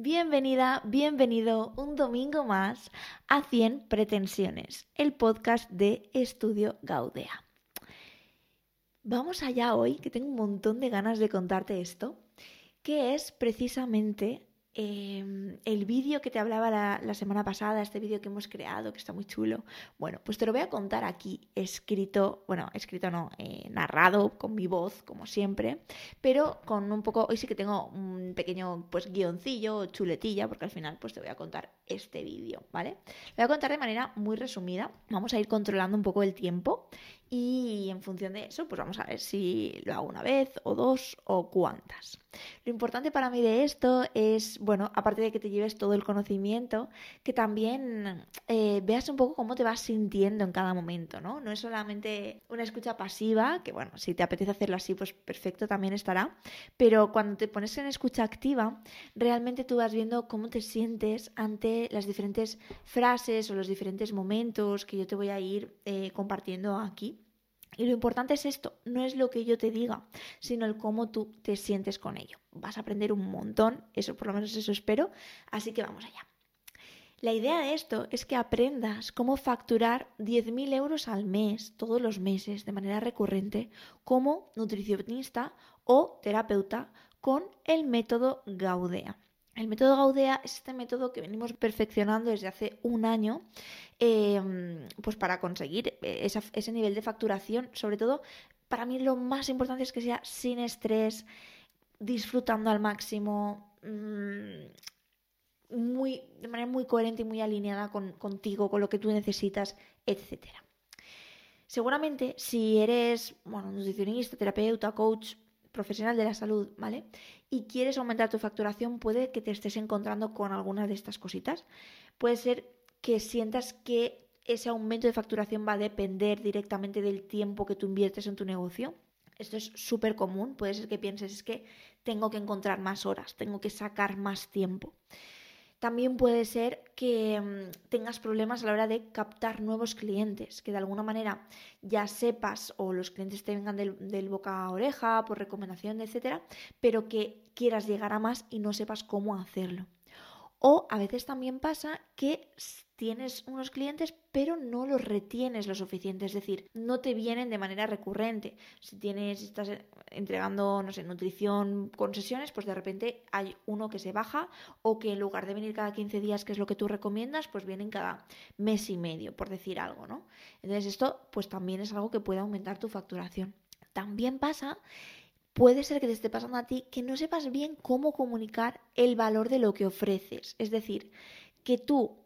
Bienvenida, bienvenido un domingo más a 100 pretensiones, el podcast de Estudio Gaudea. Vamos allá hoy, que tengo un montón de ganas de contarte esto, que es precisamente Em, el vídeo que te hablaba la, semana pasada, este vídeo que hemos creado, que está muy chulo, bueno, pues te lo voy a contar aquí, escrito, bueno, escrito no, eh, narrado con mi voz, como siempre, pero con un poco, hoy sí que tengo un pequeño, pues, guioncillo, chuletilla, porque al final, pues, te voy a contar este vídeo, ¿vale? Lo voy a contar de manera muy resumida, vamos a ir controlando un poco el tiempo y en función de eso, pues vamos a ver si lo hago una vez o dos o cuántas. Lo importante para mí de esto es, bueno, aparte de que te lleves todo el conocimiento, que también eh, veas un poco cómo te vas sintiendo en cada momento, ¿no? No es solamente una escucha pasiva, que bueno, si te apetece hacerlo así, pues perfecto, también estará, pero cuando te pones en escucha activa, realmente tú vas viendo cómo te sientes ante las diferentes frases o los diferentes momentos que yo te voy a ir eh, compartiendo aquí. Y lo importante es esto, no es lo que yo te diga, sino el cómo tú te sientes con ello. Vas a aprender un montón, eso por lo menos eso espero, así que vamos allá. La idea de esto es que aprendas cómo facturar 10.000 euros al mes, todos los meses, de manera recurrente, como nutricionista o terapeuta con el método Gaudea. El método Gaudea es este método que venimos perfeccionando desde hace un año em, pues para conseguir ese nivel de facturación. Sobre todo, para mí lo más importante es que sea sin estrés, disfrutando al máximo, mm, muy, de manera muy coherente y muy alineada contigo, con lo que tú necesitas, etc. Seguramente si eres nutricionista, terapeuta, coach, profesional de la salud, ¿vale? Y quieres aumentar tu facturación, puede que te estés encontrando con algunas de estas cositas. Puede ser que sientas que ese aumento de facturación va a depender directamente del tiempo que tú inviertes en tu negocio. Esto es súper común, puede ser que pienses es que tengo que encontrar más horas, tengo que sacar más tiempo. También puede ser que mm, tengas problemas a la hora de captar nuevos clientes, que de alguna manera ya sepas o los clientes te vengan del, boca a oreja por recomendación, etcétera, pero que quieras llegar a más y no sepas cómo hacerlo. O a veces también pasa que tienes unos clientes pero no los retienes lo suficiente, es decir, no te vienen de manera recurrente. Si tienes, estás entregando, no sé, nutrición con sesiones, pues de repente hay uno que se baja o que en lugar de venir cada 15 días, que es lo que tú recomiendas, pues vienen cada mes y medio, por decir algo, ¿no? Entonces esto pues también es algo que puede aumentar tu facturación. También pasa puede ser que te esté pasando a ti que no sepas bien cómo comunicar el valor de lo que ofreces. Es decir, que tú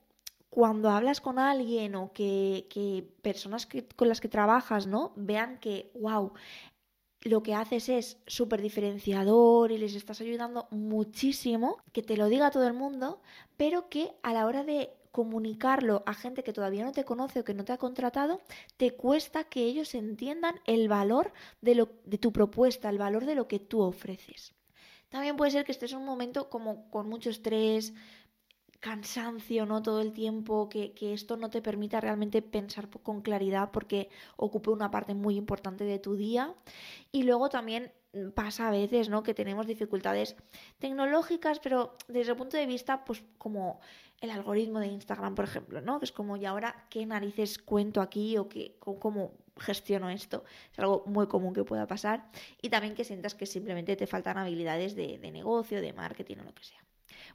cuando hablas con alguien o que, personas con las que trabajas, ¿no? Vean que, wow, lo que haces es súper diferenciador y les estás ayudando muchísimo, que te lo diga todo el mundo, pero que a la hora de comunicarlo a gente que todavía no te conoce o que no te ha contratado, te cuesta que ellos entiendan el valor de, lo, de tu propuesta, el valor de lo que tú ofreces. También puede ser que estés en un momento como con mucho estrés, cansancio, ¿no? Todo el tiempo, que, que, esto no te permita realmente pensar con claridad porque ocupe una parte muy importante de tu día. Y luego también pasa a veces, ¿no? Que tenemos dificultades tecnológicas, pero desde el punto de vista, pues como el algoritmo de Instagram, por ejemplo, ¿no? Que es como, ¿y ahora qué narices cuento aquí o qué, cómo gestiono esto? Es algo muy común que pueda pasar. Y también que sientas que simplemente te faltan habilidades de, de negocio, de marketing o lo que sea.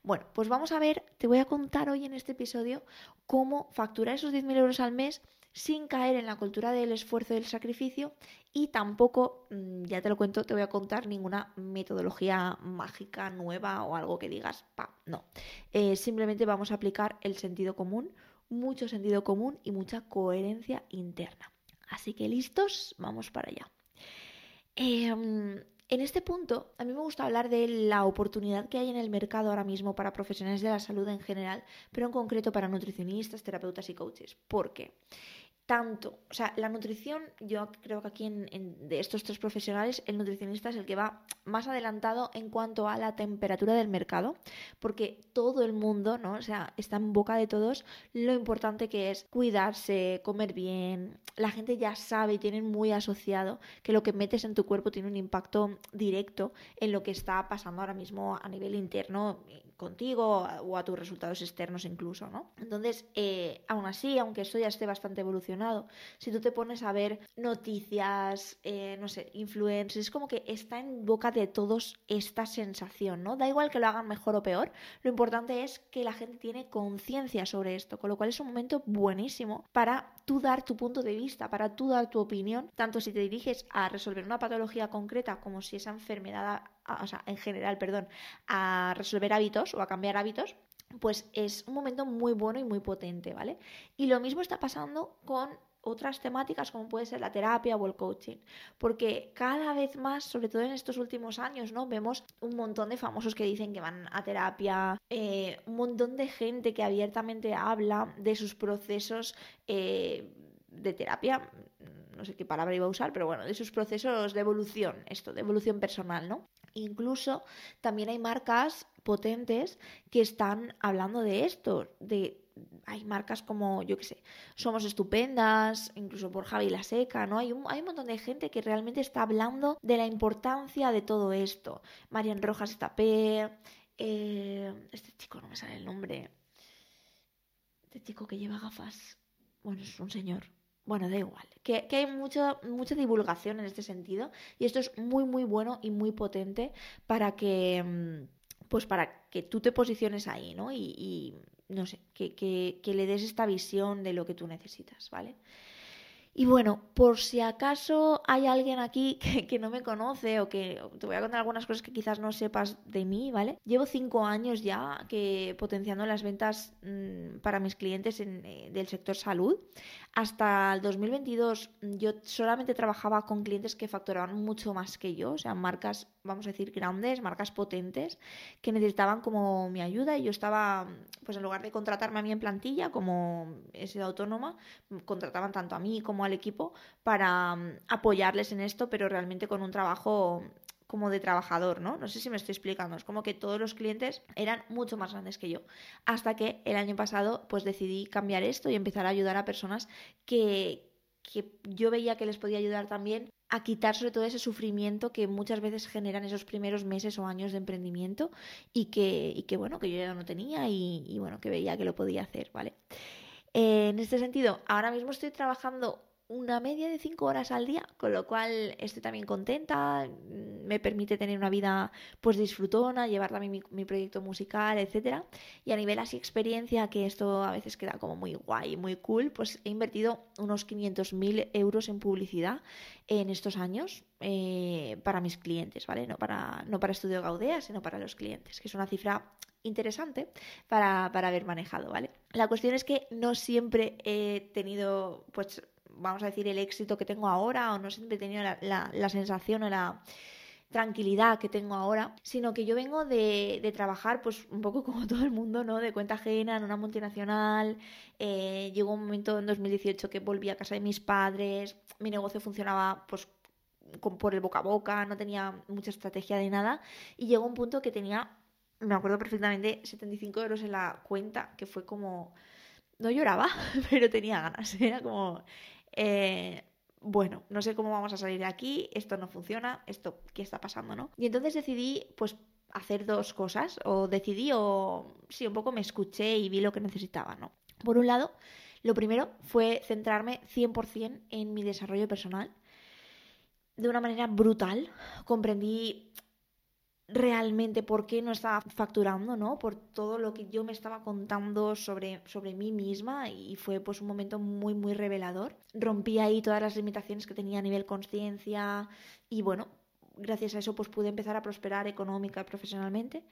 Bueno, pues vamos a ver, te voy a contar hoy en este episodio cómo facturar esos 10.000 euros al mes sin caer en la cultura del esfuerzo y del sacrificio y tampoco, mm, ya te lo cuento, te voy a contar ninguna metodología mágica nueva o algo que digas, pa, no. Eh, simplemente vamos a aplicar el sentido común, mucho sentido común y mucha coherencia interna. Así que listos, vamos para allá. Em, en este punto, a mí me gusta hablar de la oportunidad que hay en el mercado ahora mismo para profesionales de la salud en general, pero en concreto para nutricionistas, terapeutas y coaches. ¿Por qué? Tanto, o sea, la nutrición, yo creo que aquí en, de estos tres profesionales, el nutricionista es el que va más adelantado en cuanto a la temperatura del mercado, porque todo el mundo, ¿no? O sea, está en boca de todos lo importante que es cuidarse, comer bien. La gente ya sabe y tienen muy asociado que lo que metes en tu cuerpo tiene un impacto directo en lo que está pasando ahora mismo a nivel interno contigo o a tus resultados externos incluso, ¿no? Entonces, eh, aún así, aunque esto ya esté bastante evolucionado, si tú te pones a ver noticias, eh, no sé, influencers, es como que está en boca de todos esta sensación, ¿no? Da igual que lo hagan mejor o peor, lo importante es que la gente tiene conciencia sobre esto, con lo cual es un momento buenísimo para tú dar tu punto de vista, para tú dar tu opinión, tanto si te diriges a resolver una patología concreta como si esa enfermedad, o sea, en general, perdón, a resolver hábitos o a cambiar hábitos, pues es un momento muy bueno y muy potente, ¿vale? Y lo mismo está pasando con otras temáticas como puede ser la terapia o el coaching, porque cada vez más, sobre todo en estos últimos años, ¿no? Vemos un montón de famosos que dicen que van a terapia, eh, un montón de gente que abiertamente habla de sus procesos eh, de terapia, no sé qué palabra iba a usar, pero bueno, de sus procesos de evolución, esto, de evolución personal, ¿no? Incluso también hay marcas potentes que están hablando de esto, de hay marcas como, yo qué sé, Somos Estupendas, incluso por Javi La Seca, ¿no? Hay un, hay un montón de gente que realmente está hablando de la importancia de todo esto. Marian Rojas Tapé, eh, este chico no me sale el nombre. Este chico que lleva gafas. Bueno, es un señor. Bueno, da igual. Que, hay mucha, mucha divulgación en este sentido. Y esto es muy, muy bueno y muy potente para que. Mm, pues para que tú te posiciones ahí, ¿no? y no sé, que, que, que, le des esta visión de lo que tú necesitas, ¿vale? Y bueno, por si acaso hay alguien aquí que, no me conoce o que te voy a contar algunas cosas que quizás no sepas de mí, ¿vale? Llevo cinco años ya que potenciando las ventas mm, para mis clientes en, eh, del sector salud. Hasta el 2022 yo solamente trabajaba con clientes que facturaban mucho más que yo, o sea, marcas, vamos a decir, grandes, marcas potentes, que necesitaban como mi ayuda y yo estaba, pues en lugar de contratarme a mí en plantilla como he sido autónoma, contrataban tanto a mí como al equipo para mm, apoyarles en esto, pero realmente con un trabajo como de trabajador, ¿no? No sé si me estoy explicando. Es como que todos los clientes eran mucho más grandes que yo. Hasta que el año pasado, pues decidí cambiar esto y empezar a ayudar a personas que, que yo veía que les podía ayudar también a quitar sobre todo ese sufrimiento que muchas veces generan esos primeros meses o años de emprendimiento y que, y que bueno, que yo ya no tenía y, bueno, que veía que lo podía hacer, ¿vale? Eh, en este sentido, ahora mismo estoy trabajando una media de cinco horas al día, con lo cual estoy también contenta, mm, me permite tener una vida pues disfrutona, llevar también mi, proyecto musical, etcétera. Y a nivel así experiencia, que esto a veces queda como muy guay, muy cool, pues he invertido unos 500.000 euros en publicidad en estos años eh, para mis clientes, ¿vale? No para, no para Estudio Gaudea, sino para los clientes, que es una cifra interesante para, para haber manejado, ¿vale? La cuestión es que no siempre he tenido pues vamos a decir, el éxito que tengo ahora o no siempre he tenido la, sensación o la tranquilidad que tengo ahora, sino que yo vengo de, trabajar pues un poco como todo el mundo, ¿no? De cuenta ajena en una multinacional. Eh, llegó un momento en 2018 que volví a casa de mis padres, mi negocio funcionaba pues por el boca a boca, no tenía mucha estrategia de nada y llegó un punto que tenía, me acuerdo perfectamente, 75 euros en la cuenta, que fue como... No lloraba, pero tenía ganas. Era como, eh, bueno, no sé cómo vamos a salir de aquí, esto no funciona, esto, ¿qué está pasando, no? Y entonces decidí, pues, hacer dos cosas, o decidí, o sí, un poco me escuché y vi lo que necesitaba, ¿no? Por un lado, lo primero fue centrarme 100% en mi desarrollo personal de una manera brutal. Comprendí realmente por qué no estaba facturando, ¿no? Por todo lo que yo me estaba contando sobre, sobre mí misma y fue pues un momento muy, muy revelador. Rompí ahí todas las limitaciones que tenía a nivel conciencia y bueno, gracias a eso pues pude empezar a prosperar económica y profesionalmente.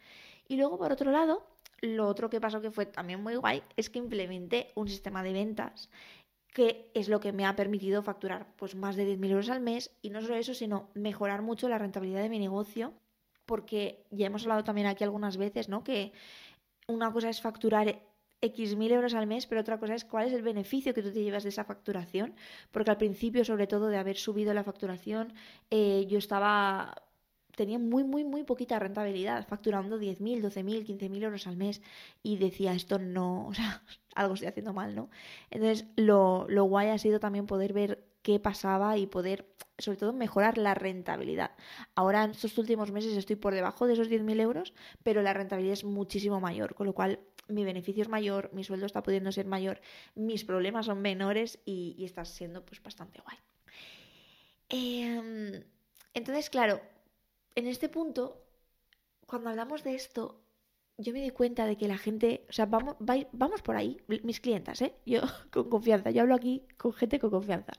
Y luego por otro lado, lo otro que pasó que fue también muy guay es que implementé un sistema de ventas que es lo que me ha permitido facturar pues más de 10.000 euros al mes y no solo eso, sino mejorar mucho la rentabilidad de mi negocio porque ya hemos hablado también aquí algunas veces, ¿no? Que una cosa es facturar X mil euros al mes, pero otra cosa es cuál es el beneficio que tú te llevas de esa facturación, porque al principio, sobre todo de haber subido la facturación, eh, yo estaba tenía muy, muy, muy poquita rentabilidad, facturando 10.000, 12.000, 15.000 euros al mes y decía, esto no, o sea, algo estoy haciendo mal, ¿no? Entonces, lo, lo guay ha sido también poder ver qué pasaba y poder, sobre todo, mejorar la rentabilidad. Ahora, en estos últimos meses, estoy por debajo de esos 10.000 euros, pero la rentabilidad es muchísimo mayor, con lo cual mi beneficio es mayor, mi sueldo está pudiendo ser mayor, mis problemas son menores y, está siendo pues bastante guay. Em, entonces, claro, en este punto, cuando hablamos de esto, yo me di cuenta de que la gente, o sea, vamos, vamos por ahí, mis clientas, ¿eh? Yo con confianza, yo hablo aquí con gente con confianza.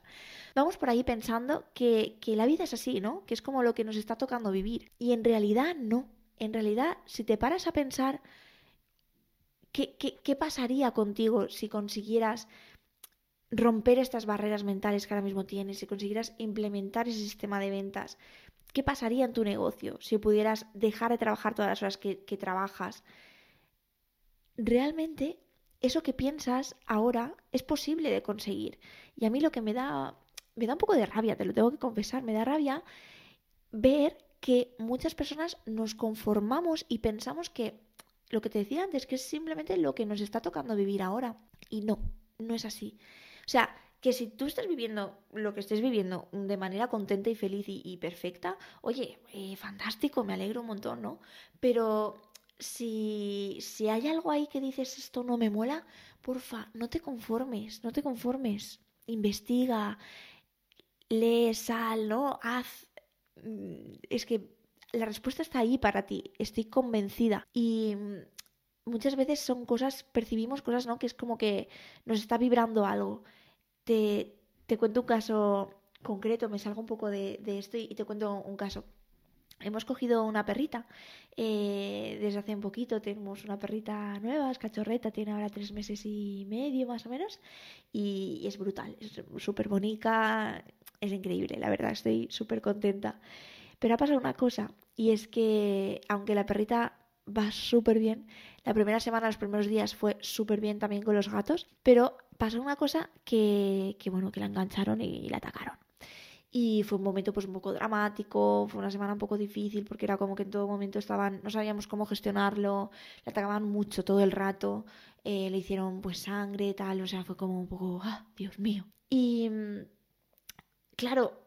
Vamos por ahí pensando que, que la vida es así, ¿no? Que es como lo que nos está tocando vivir. Y en realidad no. En realidad, si te paras a pensar, ¿qué, qué, qué pasaría contigo si consiguieras romper estas barreras mentales que ahora mismo tienes, si consiguieras implementar ese sistema de ventas, ¿Qué pasaría en tu negocio si pudieras dejar de trabajar todas las horas que, trabajas? Realmente eso que piensas ahora es posible de conseguir. Y a mí lo que me da, me da un poco de rabia, te lo tengo que confesar, me da rabia ver que muchas personas nos conformamos y pensamos que lo que te decía antes, que es simplemente lo que nos está tocando vivir ahora. Y no, no es así. O sea, que si tú estás viviendo lo que estés viviendo de manera contenta y feliz y, perfecta, oye, eh, fantástico, me alegro un montón, ¿no? Pero si, si hay algo ahí que dices esto no me mola, porfa, no te conformes, no te conformes. Investiga, lee, sal, ¿no? Haz. Mm, es que la respuesta está ahí para ti, estoy convencida. Y muchas veces son cosas, percibimos cosas, ¿no? Que es como que nos está vibrando algo. Te, cuento un caso concreto, me salgo un poco de, esto y, te cuento un caso. Hemos cogido una perrita eh, desde hace un poquito, tenemos una perrita nueva, es cachorreta, tiene ahora tres meses y medio más o menos y, es brutal, es súper bonita, es increíble, la verdad, estoy súper contenta. Pero ha pasado una cosa y es que aunque la perrita va súper bien, la primera semana, los primeros días fue súper bien también con los gatos, pero pasó una cosa que, bueno, que la engancharon y, la atacaron. Y fue un momento pues un poco dramático, fue una semana un poco difícil porque era como que en todo momento estaban, no sabíamos cómo gestionarlo, le atacaban mucho todo el rato, eh, le hicieron pues sangre, tal, o sea, fue como un poco, ah, Dios mío. Y mm, claro,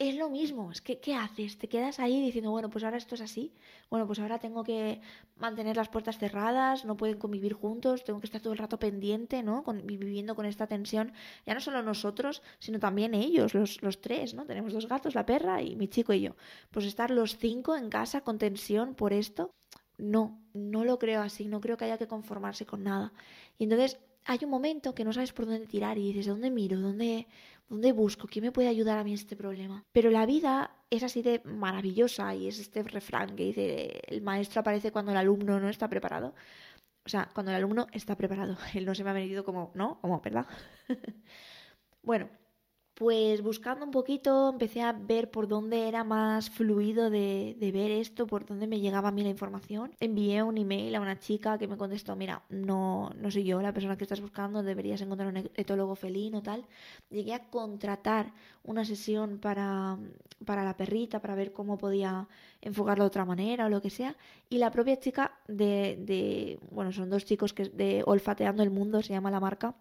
es lo mismo, es que ¿qué haces? Te quedas ahí diciendo, bueno, pues ahora esto es así, bueno, pues ahora tengo que mantener las puertas cerradas, no pueden convivir juntos, tengo que estar todo el rato pendiente, ¿no? Con, viviendo con esta tensión, ya no solo nosotros, sino también ellos, los, los tres, ¿no? Tenemos dos gatos, la perra y mi chico y yo. Pues estar los cinco en casa con tensión por esto, no, no lo creo así, no creo que haya que conformarse con nada. Y entonces hay un momento que no sabes por dónde tirar y dices, ¿dónde miro? ¿Dónde, ¿Dónde busco? ¿Quién me puede ayudar a mí este problema? Pero la vida es así de maravillosa y es este refrán que dice, el maestro aparece cuando el alumno no está preparado. O sea, cuando el alumno está preparado. Él no se me ha venido como, ¿no? Como, ¿verdad? bueno, pues buscando un poquito empecé a ver por dónde era más fluido de, ver esto, por dónde me llegaba a mí la información. Envié un email a una chica que me contestó, mira, no, no soy yo la persona que estás buscando, deberías encontrar un etólogo felino, tal. Llegué a contratar una sesión para, para la perrita, para ver cómo podía enfocarlo de otra manera o lo que sea. Y la propia chica de, de bueno, son dos chicos que de Olfateando el Mundo, se llama la marca,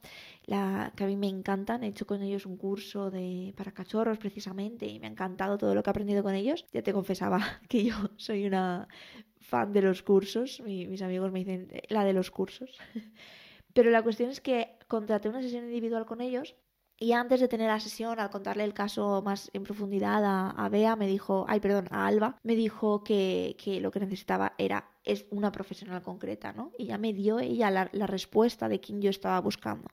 la, que a mí me encantan. He hecho con ellos un curso para cachorros precisamente y me ha encantado todo lo que he aprendido con ellos. Ya te confesaba que yo soy una fan de los cursos. mis amigos me dicen eh, la de los cursos. Pero la cuestión es que contraté una sesión individual con ellos y antes de tener la sesión, al contarle el caso más en profundidad a, Bea, me dijo, ay, perdón, a Alba, me dijo que, lo que necesitaba era es una profesional concreta, ¿no? Y ya me dio ella la, la respuesta de quien yo estaba buscando.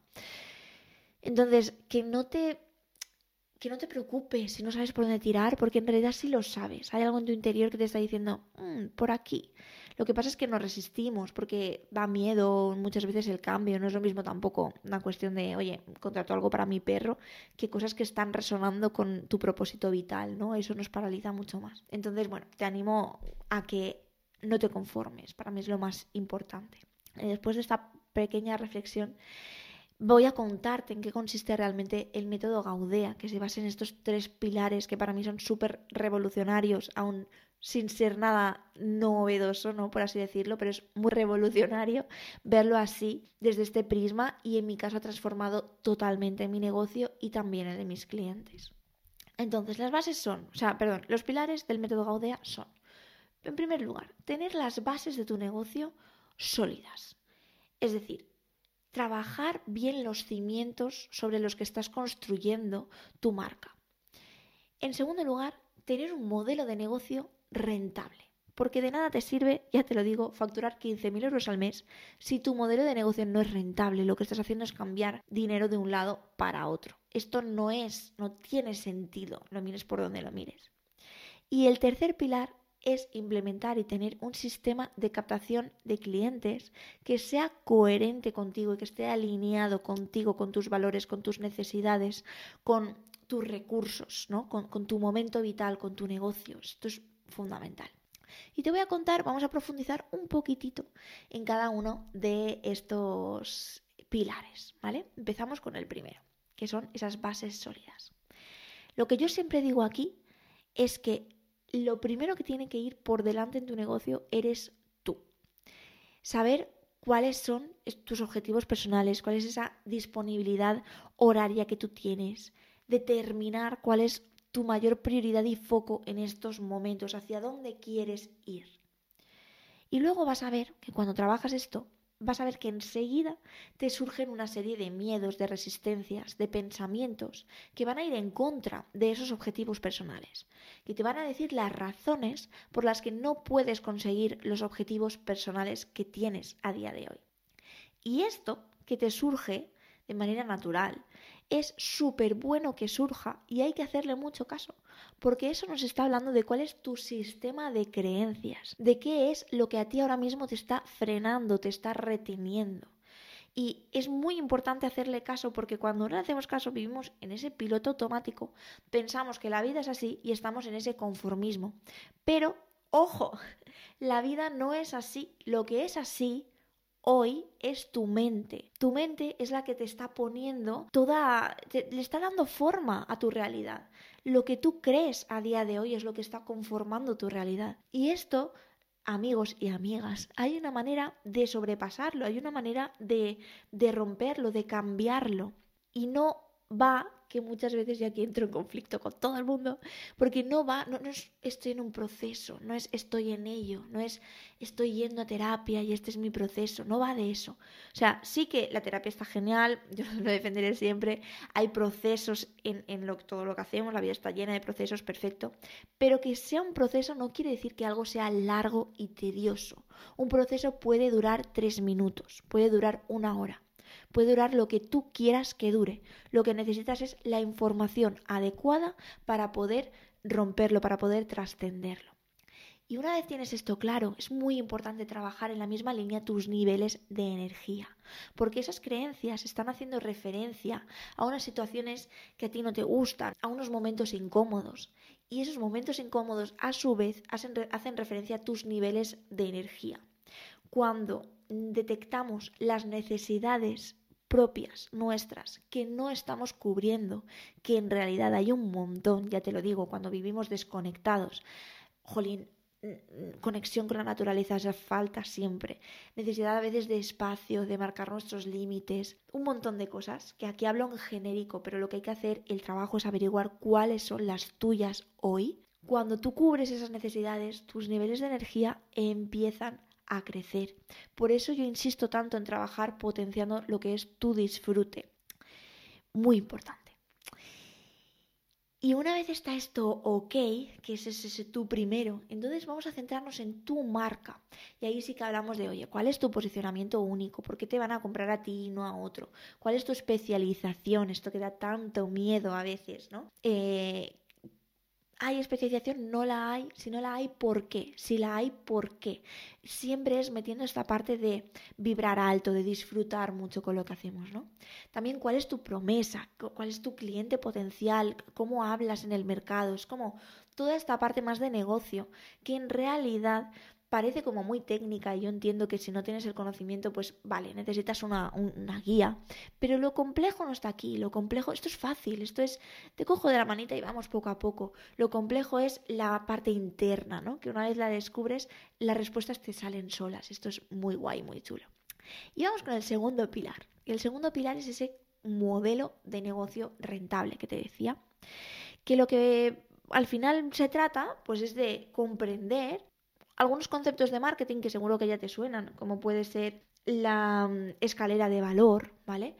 Entonces, que no te que no te preocupes si no sabes por dónde tirar, porque en realidad sí lo sabes. Hay algo en tu interior que te está diciendo, mm, por aquí. Lo que pasa es que nos resistimos porque da miedo muchas veces el cambio. No es lo mismo tampoco una cuestión de, oye, contrato algo para mi perro, que cosas que están resonando con tu propósito vital, ¿no? Eso nos paraliza mucho más. Entonces, bueno, te animo a que no te conformes. Para mí es lo más importante. Después de esta pequeña reflexión, voy a contarte en qué consiste realmente el método Gaudea, que se basa en estos tres pilares que para mí son súper revolucionarios, aún sin ser nada novedoso, ¿no? Por así decirlo, pero es muy revolucionario verlo así desde este prisma y en mi caso ha transformado totalmente mi negocio y también el de mis clientes. Entonces, las bases son, o sea, perdón, los pilares del método Gaudea son, en primer lugar, tener las bases de tu negocio sólidas. Es decir, trabajar bien los cimientos sobre los que estás construyendo tu marca. En segundo lugar, tener un modelo de negocio rentable. Porque de nada te sirve, ya te lo digo, facturar 15.000 euros al mes si tu modelo de negocio no es rentable. Lo que estás haciendo es cambiar dinero de un lado para otro. Esto no es, no tiene sentido, lo mires por donde lo mires. Y el tercer pilar es implementar y tener un sistema de captación de clientes que sea coherente contigo y que esté alineado contigo, con tus valores, con tus necesidades, con tus recursos, ¿no? con, tu momento vital, con tu negocio. Esto es fundamental. Y te voy a contar, vamos a profundizar un poquitito en cada uno de estos pilares, ¿vale? Empezamos con el primero, que son esas bases sólidas. Lo que yo siempre digo aquí es que lo primero que tiene que ir por delante en tu negocio eres tú. Saber cuáles son tus objetivos personales, cuál es esa disponibilidad horaria que tú tienes, determinar cuál es tu mayor prioridad y foco en estos momentos, hacia dónde quieres ir. Y luego vas a ver que cuando trabajas esto, vas a ver que enseguida te surgen una serie de miedos, de resistencias, de pensamientos que van a ir en contra de esos objetivos personales, que te van a decir las razones por las que no puedes conseguir los objetivos personales que tienes a día de hoy. Y esto que te surge de manera natural es súper bueno que surja y hay que hacerle mucho caso, porque eso nos está hablando de cuál es tu sistema de creencias, de qué es lo que a ti ahora mismo te está frenando, te está reteniendo. Y es muy importante hacerle caso porque cuando no le hacemos caso vivimos en ese piloto automático, pensamos que la vida es así y estamos en ese conformismo. Pero, ojo, la vida no es así. Lo que es así hoy es tu mente. Tu mente es la que te está poniendo toda, le está dando forma a tu realidad. Lo que tú crees a día de hoy es lo que está conformando tu realidad. Y esto, amigos y amigas, hay una manera de sobrepasarlo, hay una manera de, de romperlo, de cambiarlo. Y no va que muchas veces ya aquí entro en conflicto con todo el mundo, porque no va, no, es estoy en un proceso, no es estoy en ello, no es estoy yendo a terapia y este es mi proceso, no va de eso. O sea, sí que la terapia está genial, yo lo defenderé siempre, hay procesos en, en lo, todo lo que hacemos, la vida está llena de procesos, perfecto, pero que sea un proceso no quiere decir que algo sea largo y tedioso. Un proceso puede durar tres minutos, puede durar una hora puede durar lo que tú quieras que dure. Lo que necesitas es la información adecuada para poder romperlo, para poder trascenderlo. Y una vez tienes esto claro, es muy importante trabajar en la misma línea tus niveles de energía, porque esas creencias están haciendo referencia a unas situaciones que a ti no te gustan, a unos momentos incómodos. Y esos momentos incómodos, a su vez, hacen, referencia a tus niveles de energía. Cuando detectamos las necesidades propias nuestras que no estamos cubriendo, que en realidad hay un montón, ya te lo digo, cuando vivimos desconectados. Jolín, conexión con la naturaleza hace falta siempre. Necesidad a veces de espacio, de marcar nuestros límites, un montón de cosas que aquí hablo en genérico, pero lo que hay que hacer, el trabajo es averiguar cuáles son las tuyas hoy. Cuando tú cubres esas necesidades, tus niveles de energía empiezan a crecer. Por eso yo insisto tanto en trabajar potenciando lo que es tu disfrute. Muy importante. Y una vez está esto ok, que es ese, tu primero, entonces vamos a centrarnos en tu marca. Y ahí sí que hablamos de, oye, ¿cuál es tu posicionamiento único? ¿Por qué te van a comprar a ti y no a otro? ¿Cuál es tu especialización? Esto que da tanto miedo a veces, ¿no? Eh, hay especialización, no la hay, si no la hay, ¿por qué? Si la hay, ¿por qué? Siempre es metiendo esta parte de vibrar alto, de disfrutar mucho con lo que hacemos, ¿no? También cuál es tu promesa, cuál es tu cliente potencial, cómo hablas en el mercado, es como toda esta parte más de negocio que en realidad parece como muy técnica y yo entiendo que si no tienes el conocimiento, pues vale, necesitas una, una, guía, pero lo complejo no está aquí, lo complejo, esto es fácil, esto es, te cojo de la manita y vamos poco a poco, lo complejo es la parte interna, ¿no? Que una vez la descubres, las respuestas te salen solas, esto es muy guay, muy chulo. Y vamos con el segundo pilar, y el segundo pilar es ese modelo de negocio rentable que te decía, que lo que al final se trata, pues es de comprender algunos conceptos de marketing que seguro que ya te suenan, como puede ser la mm, escalera de valor, ¿vale?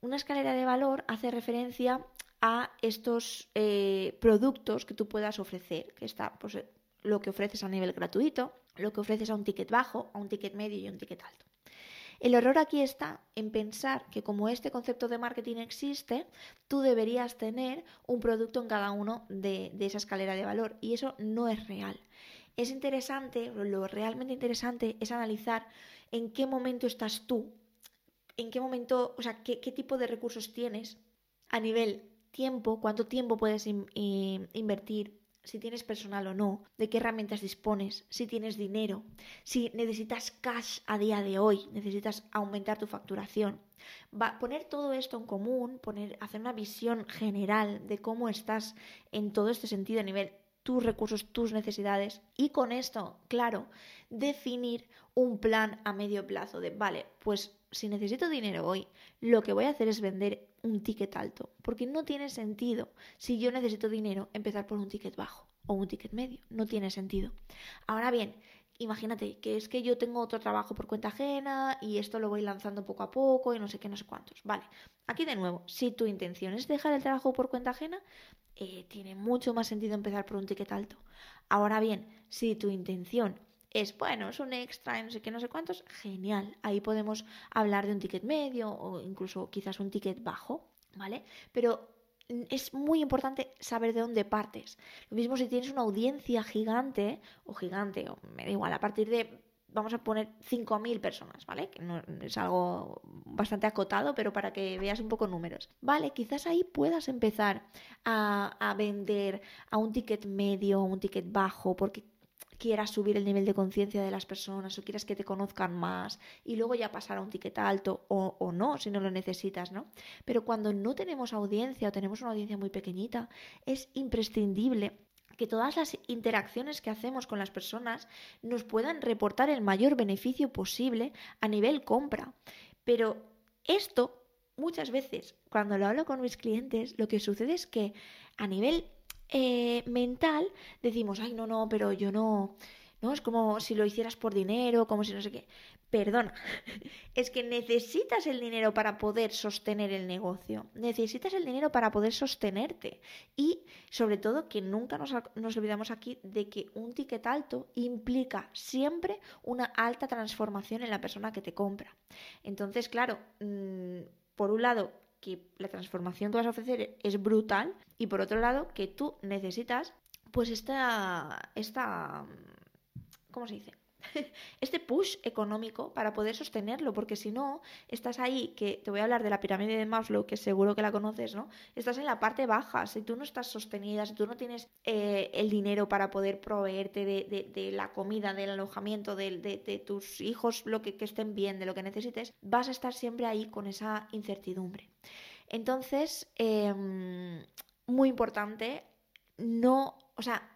Una escalera de valor hace referencia a estos eh, productos que tú puedas ofrecer, que está pues, lo que ofreces a nivel gratuito, lo que ofreces a un ticket bajo, a un ticket medio y a un ticket alto. El error aquí está en pensar que como este concepto de marketing existe, tú deberías tener un producto en cada uno de, de esa escalera de valor y eso no es real es interesante, lo realmente interesante es analizar en qué momento estás tú, en qué momento, o sea, qué, tipo de recursos tienes a nivel tiempo, cuánto tiempo puedes invertir, si tienes personal o no, de qué herramientas dispones, si tienes dinero, si necesitas cash a día de hoy, necesitas aumentar tu facturación. Va, poner todo esto en común, hacer una visión general de cómo estás en todo este sentido a nivel tus recursos, tus necesidades y con esto, claro, definir un plan a medio plazo de, vale, pues si necesito dinero hoy, lo que voy a hacer es vender un ticket alto, porque no tiene sentido si yo necesito dinero empezar por un ticket bajo o un ticket medio, no tiene sentido. Ahora bien, imagínate que es que yo tengo otro trabajo por cuenta ajena y esto lo voy lanzando poco a poco y no sé qué, no sé cuántos. Vale, aquí de nuevo, si tu intención es dejar el trabajo por cuenta ajena, eh, tiene mucho más sentido empezar por un ticket alto. Ahora bien, si tu intención es, bueno, es un extra, no sé qué, no sé cuántos, genial. Ahí podemos hablar de un ticket medio o incluso quizás un ticket bajo, ¿vale? Pero es muy importante saber de dónde partes. Lo mismo si tienes una audiencia gigante o gigante, o me da igual, a partir de, vamos a poner 5.000 personas, ¿vale? Que no, es algo bastante acotado, pero para que veas un poco números. Vale, quizás ahí puedas empezar a, a vender a un ticket medio o un ticket bajo, porque quieras subir el nivel de conciencia de las personas o quieras que te conozcan más y luego ya pasar a un ticket alto o, o, no, si no lo necesitas, ¿no? Pero cuando no tenemos audiencia o tenemos una audiencia muy pequeñita, es imprescindible que todas las interacciones que hacemos con las personas nos puedan reportar el mayor beneficio posible a nivel compra. Pero esto muchas veces, cuando lo hablo con mis clientes, lo que sucede es que a nivel eh, mental decimos, ay, no, no, pero yo no, no, es como si lo hicieras por dinero, como si no sé qué. Perdona, es que necesitas el dinero para poder sostener el negocio, necesitas el dinero para poder sostenerte y sobre todo que nunca nos, olvidamos aquí de que un ticket alto implica siempre una alta transformación en la persona que te compra. Entonces, claro, mm, por un lado, que la transformación que vas a ofrecer es brutal y por otro lado que tú necesitas pues esta, esta ¿cómo se dice? este push económico para poder sostenerlo, porque si no, estás ahí, que te voy a hablar de la pirámide de Maslow, que seguro que la conoces, ¿no? Estás en la parte baja, si tú no estás sostenida, si tú no tienes eh, el dinero para poder proveerte de, la comida, del alojamiento, de, tus hijos, lo que, estén bien, de lo que necesites, vas a estar siempre ahí con esa incertidumbre. Entonces, em, muy importante, no, o sea,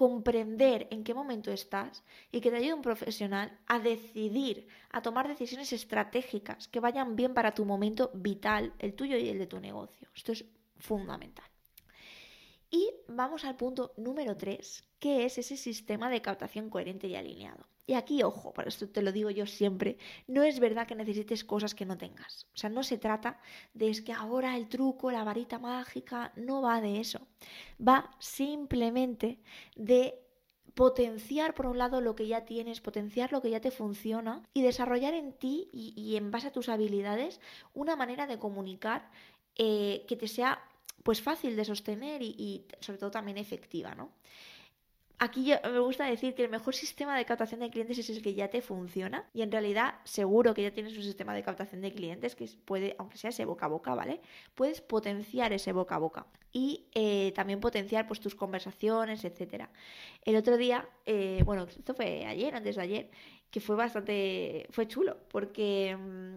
comprender en qué momento estás y que te ayude un profesional a decidir, a tomar decisiones estratégicas que vayan bien para tu momento vital, el tuyo y el de tu negocio. Esto es fundamental. Y vamos al punto número 3, que es ese sistema de captación coherente y alineado. Y aquí, ojo, para esto te lo digo yo siempre, no es verdad que necesites cosas que no tengas. O sea, no se trata de es que ahora el truco, la varita mágica, no va de eso. Va simplemente de potenciar por un lado lo que ya tienes, potenciar lo que ya te funciona y desarrollar en ti y, en base a tus habilidades una manera de comunicar eh, que te sea pues fácil de sostener y, y sobre todo también efectiva, ¿no? Aquí me gusta decir que el mejor sistema de captación de clientes es el que ya te funciona y en realidad seguro que ya tienes un sistema de captación de clientes que puede, aunque sea ese boca a boca, ¿vale? Puedes potenciar ese boca a boca y eh, también potenciar pues tus conversaciones, etcétera. El otro día, eh, bueno, esto fue ayer, antes de ayer, que fue bastante, fue chulo porque mm,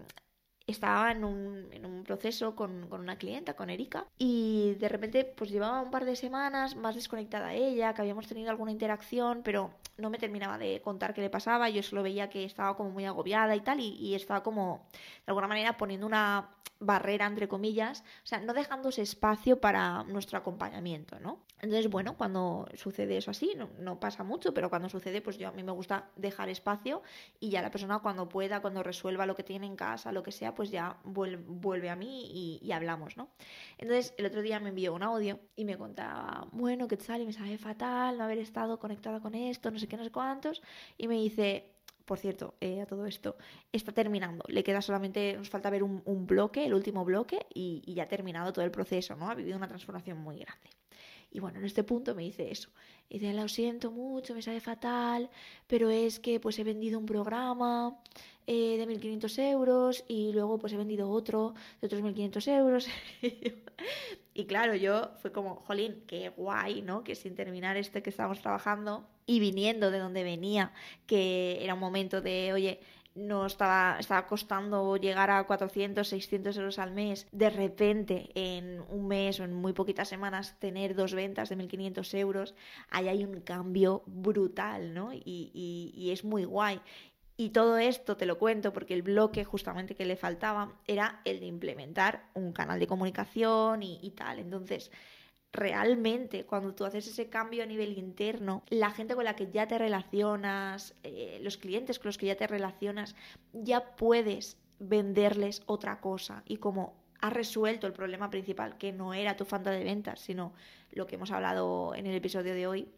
estaba en un, en un proceso con, con, una clienta, con Erika, y de repente pues llevaba un par de semanas más desconectada a ella, que habíamos tenido alguna interacción, pero no me terminaba de contar qué le pasaba, yo solo veía que estaba como muy agobiada y tal, y, estaba como de alguna manera poniendo una barrera, entre comillas, o sea, no dejándose espacio para nuestro acompañamiento, ¿no? Entonces, bueno, cuando sucede eso así, no, no, pasa mucho, pero cuando sucede, pues yo a mí me gusta dejar espacio y ya la persona cuando pueda, cuando resuelva lo que tiene en casa, lo que sea, pues ya vuelve, vuelve a mí y, hablamos, ¿no? Entonces, el otro día me envió un audio y me contaba, bueno, ¿qué tal? Y me sabe fatal no haber estado conectada con esto, no sé qué, no sé cuántos, y me dice, por cierto, eh, a todo esto, está terminando. Le queda solamente, nos falta ver un, un bloque, el último bloque, y, y, ya ha terminado todo el proceso, ¿no? Ha vivido una transformación muy grande. Y bueno, en este punto me dice eso. Y dice, lo siento mucho, me sale fatal, pero es que pues he vendido un programa eh, de 1.500 euros y luego pues he vendido otro de otros 1.500 euros. y claro, yo fue como, jolín, qué guay, ¿no? Que sin terminar este que estábamos trabajando y viniendo de donde venía, que era un momento de, oye, no estaba, estaba costando llegar a 400, 600 euros al mes, de repente en un mes o en muy poquitas semanas tener dos ventas de 1.500 euros, ahí hay un cambio brutal, ¿no? Y, y, y es muy guay. Y todo esto te lo cuento porque el bloque justamente que le faltaba era el de implementar un canal de comunicación y, y tal. Entonces, realmente cuando tú haces ese cambio a nivel interno, la gente con la que ya te relacionas, eh, los clientes con los que ya te relacionas, ya puedes venderles otra cosa. Y como has resuelto el problema principal, que no era tu falta de ventas, sino lo que hemos hablado en el episodio de hoy,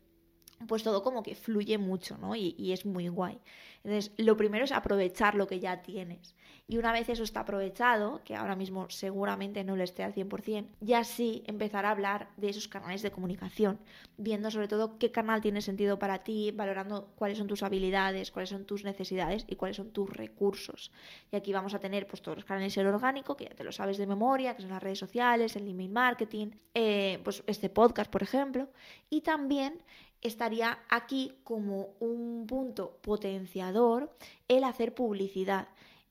pues todo como que fluye mucho, ¿no? Y, es muy guay. Entonces, lo primero es aprovechar lo que ya tienes. Y una vez eso está aprovechado, que ahora mismo seguramente no lo esté al 100%, ya sí empezar a hablar de esos canales de comunicación, viendo sobre todo qué canal tiene sentido para ti, valorando cuáles son tus habilidades, cuáles son tus necesidades y cuáles son tus recursos. Y aquí vamos a tener pues todos los canales el orgánico, que ya te lo sabes de memoria, que son las redes sociales, el email marketing, eh, pues este podcast, por ejemplo, y también estaría aquí como un punto potenciador el hacer publicidad.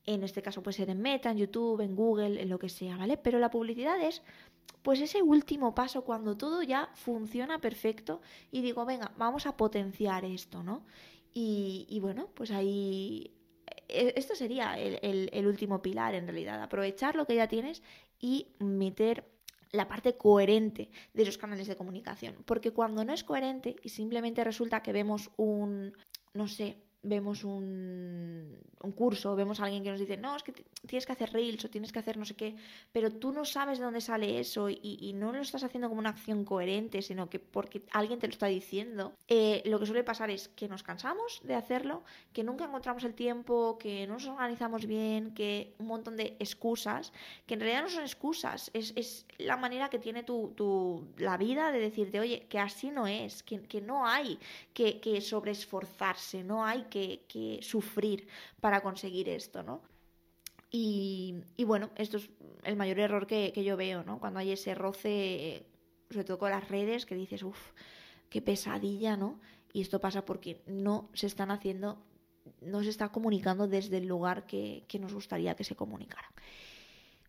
En este caso puede ser en Meta, en YouTube, en Google, en lo que sea, ¿vale? Pero la publicidad es pues ese último paso cuando todo ya funciona perfecto y digo, venga, vamos a potenciar esto, ¿no? Y, bueno, pues ahí e, esto sería el último pilar en realidad, aprovechar lo que ya tienes y meter la parte coherente de esos canales de comunicación. Porque cuando no es coherente y simplemente resulta que vemos un, no sé, vemos un, un, curso, vemos a alguien que nos dice, no, es que tienes que hacer reels o tienes que hacer no sé qué, pero tú no sabes de dónde sale eso y, y no lo estás haciendo como una acción coherente, sino que porque alguien te lo está diciendo, eh, lo que suele pasar es que nos cansamos de hacerlo, que nunca encontramos el tiempo, que no nos organizamos bien, que un montón de excusas, que en realidad no son excusas, es, es la manera que tiene tu, tu, la vida de decirte, oye, que así no es, que, que no hay que, que sobreesforzarse, no hay que, que, sufrir para conseguir esto, ¿no? Y, bueno, esto es el mayor error que, yo veo, ¿no? Cuando hay ese roce, sobre todo con las redes, que dices, uff, qué pesadilla, ¿no? Y esto pasa porque no se están haciendo, no se está comunicando desde el lugar que, que nos gustaría que se comunicara.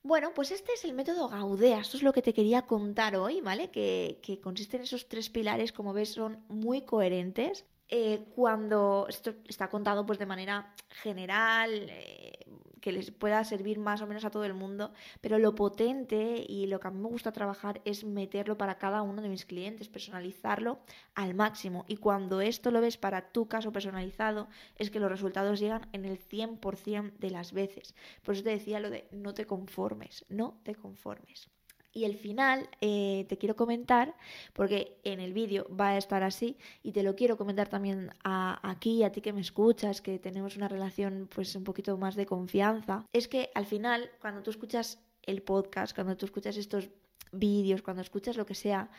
Bueno, pues este es el método Gaudea, esto es lo que te quería contar hoy, ¿vale? Que, que consiste en esos tres pilares, como ves, son muy coherentes eh, cuando esto está contado pues de manera general, eh, que les pueda servir más o menos a todo el mundo, pero lo potente y lo que a mí me gusta trabajar es meterlo para cada uno de mis clientes, personalizarlo al máximo. Y cuando esto lo ves para tu caso personalizado, es que los resultados llegan en el 100% de las veces. Por eso te decía lo de no te conformes, no te conformes. Y el final eh, te quiero comentar, porque en el vídeo va a estar así, y te lo quiero comentar también aquí, a ti que me escuchas, que tenemos una relación pues un poquito más de confianza, es que al final, cuando tú escuchas el podcast, cuando tú escuchas estos vídeos, cuando escuchas lo que sea,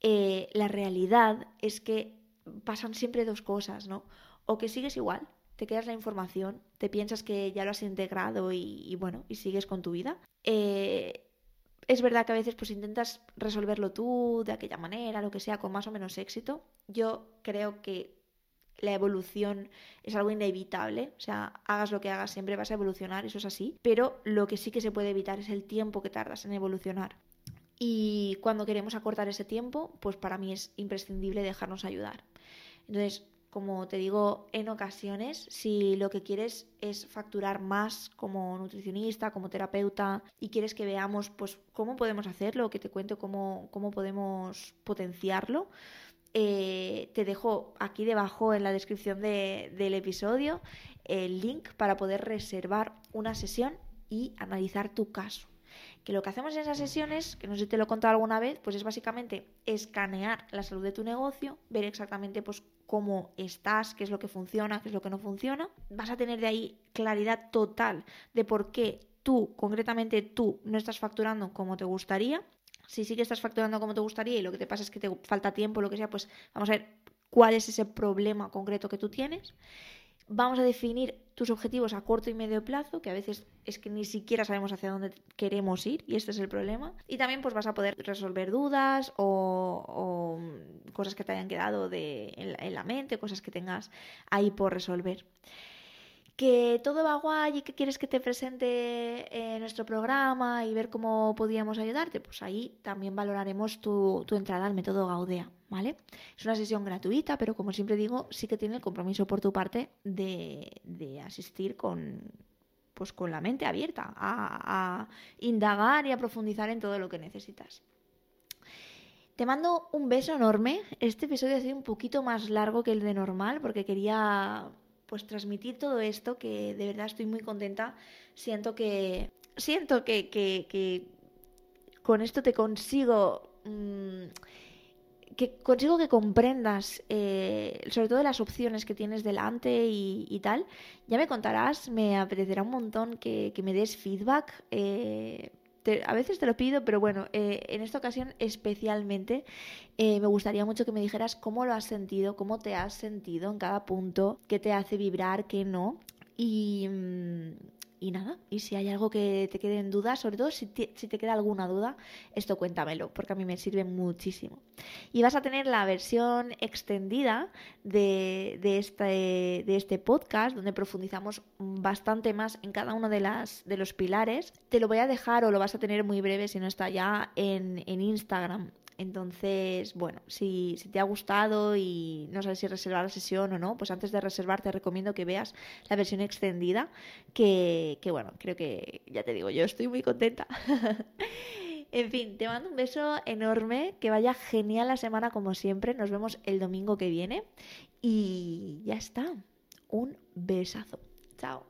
eh, la realidad es que pasan siempre dos cosas, ¿no? O que sigues igual, te quedas la información, te piensas que ya lo has integrado y, bueno, y sigues con tu vida. Eh, es verdad que a veces pues intentas resolverlo tú de aquella manera, lo que sea, con más o menos éxito. Yo creo que la evolución es algo inevitable, o sea, hagas lo que hagas, siempre vas a evolucionar, eso es así, pero lo que sí que se puede evitar es el tiempo que tardas en evolucionar. Y cuando queremos acortar ese tiempo, pues para mí es imprescindible dejarnos ayudar. Entonces, como te digo en ocasiones, si lo que quieres es facturar más como nutricionista, como terapeuta, y quieres que veamos pues cómo podemos hacerlo, que te cuento cómo, cómo podemos potenciarlo, eh, te dejo aquí debajo en la descripción del episodio el link para poder reservar una sesión y analizar tu caso. Que lo que hacemos en esas sesiones, que no sé si te lo he contado alguna vez, pues es básicamente escanear la salud de tu negocio, ver exactamente pues cómo estás, qué es lo que funciona, qué es lo que no funciona. Vas a tener de ahí claridad total de por qué tú, concretamente tú, no estás facturando como te gustaría. Si sí que estás facturando como te gustaría y lo que te pasa es que te falta tiempo, lo que sea, pues vamos a ver cuál es ese problema concreto que tú tienes. Vamos a definir tus objetivos a corto y medio plazo, que a veces es que ni siquiera sabemos hacia dónde queremos ir y este es el problema. Y también pues vas a poder resolver dudas o, cosas que te hayan quedado de, en, la, mente, cosas que tengas ahí por resolver que todo va guay y que quieres que te presente en nuestro programa y ver cómo podríamos ayudarte, pues ahí también valoraremos tu, tu, entrada al método Gaudea, ¿vale? Es una sesión gratuita, pero como siempre digo, sí que tiene el compromiso por tu parte de, de asistir con, pues con la mente abierta a, a indagar y a profundizar en todo lo que necesitas. Te mando un beso enorme. Este episodio ha sido un poquito más largo que el de normal porque quería pues transmitir todo esto, que de verdad estoy muy contenta. Siento que. Siento que, que, con esto te consigo. Mm, que consigo que comprendas eh, sobre todo las opciones que tienes delante y, tal. Ya me contarás, me apetecerá un montón que, me des feedback. Eh, a veces te lo pido, pero bueno, eh, en esta ocasión especialmente eh, me gustaría mucho que me dijeras cómo lo has sentido, cómo te has sentido en cada punto, qué te hace vibrar, qué no. Y, mm, y nada, y si hay algo que te quede en duda, sobre todo si te, si te, queda alguna duda, esto cuéntamelo, porque a mí me sirve muchísimo. Y vas a tener la versión extendida de, de, este, de este podcast, donde profundizamos bastante más en cada uno de, las, de los pilares. Te lo voy a dejar o lo vas a tener muy breve si no está ya en, en Instagram. Entonces, bueno, si, te ha gustado y no sabes si reservar la sesión o no, pues antes de reservar te recomiendo que veas la versión extendida, que, que bueno, creo que ya te digo, yo estoy muy contenta. en fin, te mando un beso enorme, que vaya genial la semana como siempre, nos vemos el domingo que viene y ya está, un besazo. Chao.